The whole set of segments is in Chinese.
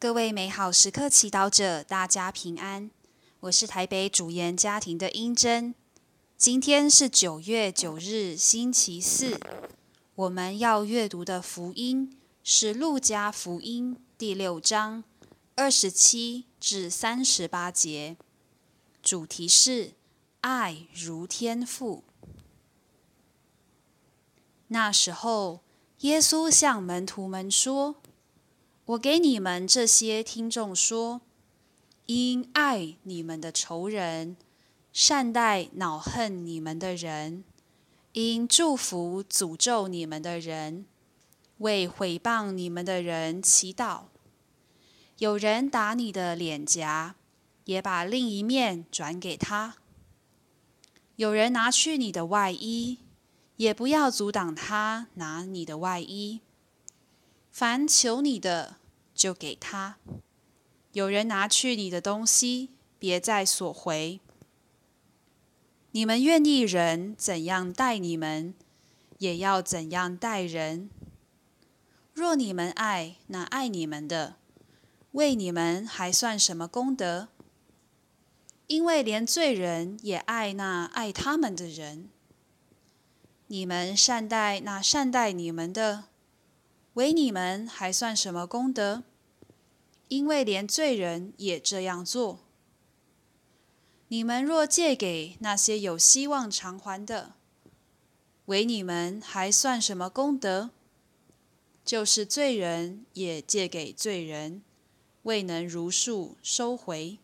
各位美好时刻祈祷者，大家平安。我是台北主研家庭的英珍。今天是九月九日，星期四。我们要阅读的福音是《路加福音》第六章二十七至三十八节，主题是“爱如天赋”。那时候，耶稣向门徒们说。我给你们这些听众说：因爱你们的仇人，善待恼恨你们的人，因祝福诅咒你们的人，为毁谤你们的人祈祷。有人打你的脸颊，也把另一面转给他；有人拿去你的外衣，也不要阻挡他拿你的外衣。凡求你的，就给他。有人拿去你的东西，别再索回。你们愿意人怎样待你们，也要怎样待人。若你们爱那爱你们的，为你们还算什么功德？因为连罪人也爱那爱他们的人。你们善待那善待你们的，为你们还算什么功德？因为连罪人也这样做。你们若借给那些有希望偿还的，为你们还算什么功德？就是罪人也借给罪人，未能如数收回。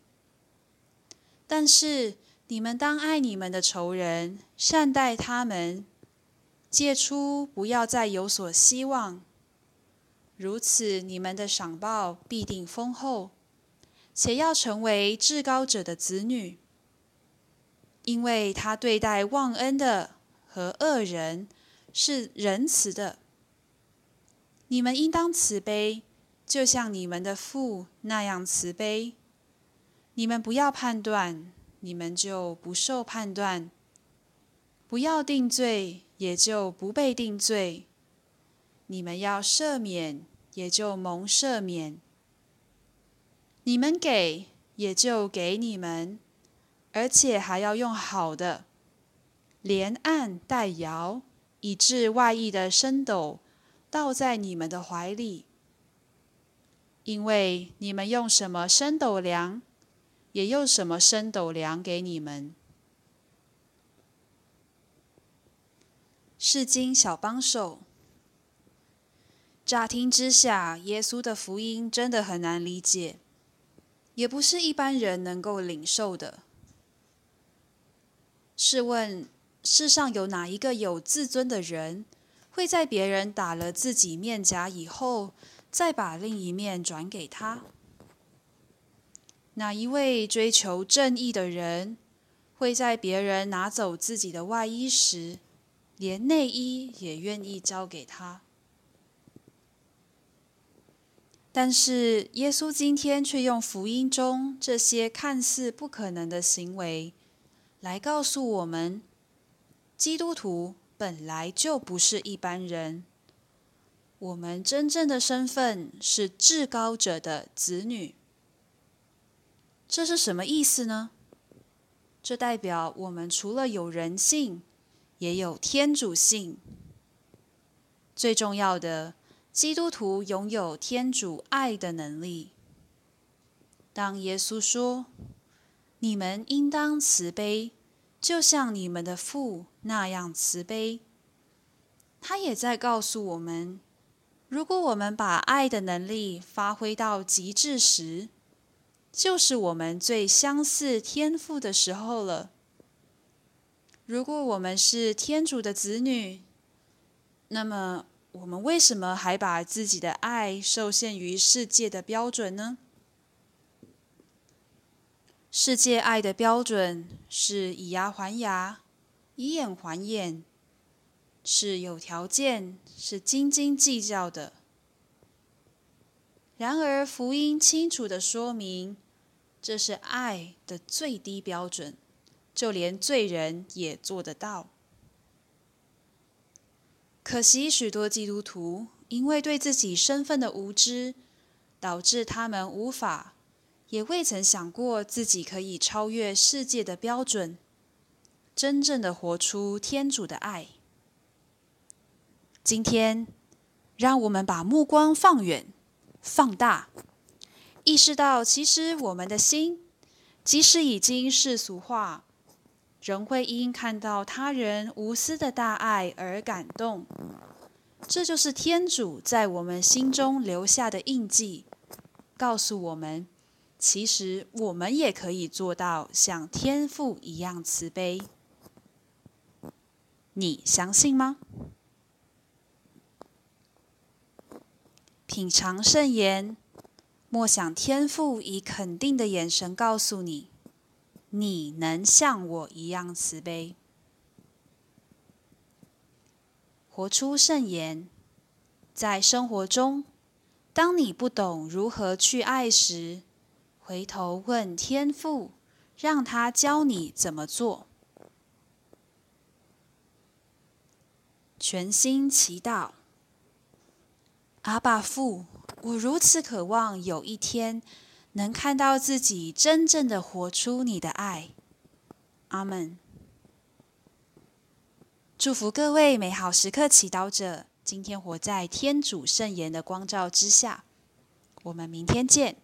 但是你们当爱你们的仇人，善待他们，借出不要再有所希望。如此，你们的赏报必定丰厚，且要成为至高者的子女，因为他对待忘恩的和恶人是仁慈的。你们应当慈悲，就像你们的父那样慈悲。你们不要判断，你们就不受判断；不要定罪，也就不被定罪。你们要赦免，也就蒙赦免；你们给，也就给你们，而且还要用好的，连按带摇，以致外溢的升斗倒在你们的怀里。因为你们用什么升斗量，也用什么升斗量给你们。是经小帮手。乍听之下，耶稣的福音真的很难理解，也不是一般人能够领受的。试问，世上有哪一个有自尊的人，会在别人打了自己面颊以后，再把另一面转给他？哪一位追求正义的人，会在别人拿走自己的外衣时，连内衣也愿意交给他？但是，耶稣今天却用福音中这些看似不可能的行为，来告诉我们：基督徒本来就不是一般人。我们真正的身份是至高者的子女。这是什么意思呢？这代表我们除了有人性，也有天主性。最重要的。基督徒拥有天主爱的能力。当耶稣说：“你们应当慈悲，就像你们的父那样慈悲。”他也在告诉我们：如果我们把爱的能力发挥到极致时，就是我们最相似天父的时候了。如果我们是天主的子女，那么。我们为什么还把自己的爱受限于世界的标准呢？世界爱的标准是以牙还牙，以眼还眼，是有条件，是斤斤计较的。然而，福音清楚的说明，这是爱的最低标准，就连罪人也做得到。可惜，许多基督徒因为对自己身份的无知，导致他们无法，也未曾想过自己可以超越世界的标准，真正的活出天主的爱。今天，让我们把目光放远、放大，意识到，其实我们的心，即使已经世俗化，仍会因看到他人无私的大爱而感动。这就是天主在我们心中留下的印记，告诉我们，其实我们也可以做到像天父一样慈悲。你相信吗？品尝圣言，莫想天父以肯定的眼神告诉你：你能像我一样慈悲。活出圣言，在生活中，当你不懂如何去爱时，回头问天父，让他教你怎么做。全心祈祷。阿爸父，我如此渴望有一天能看到自己真正的活出你的爱。阿门。祝福各位美好时刻祈祷者，今天活在天主圣言的光照之下。我们明天见。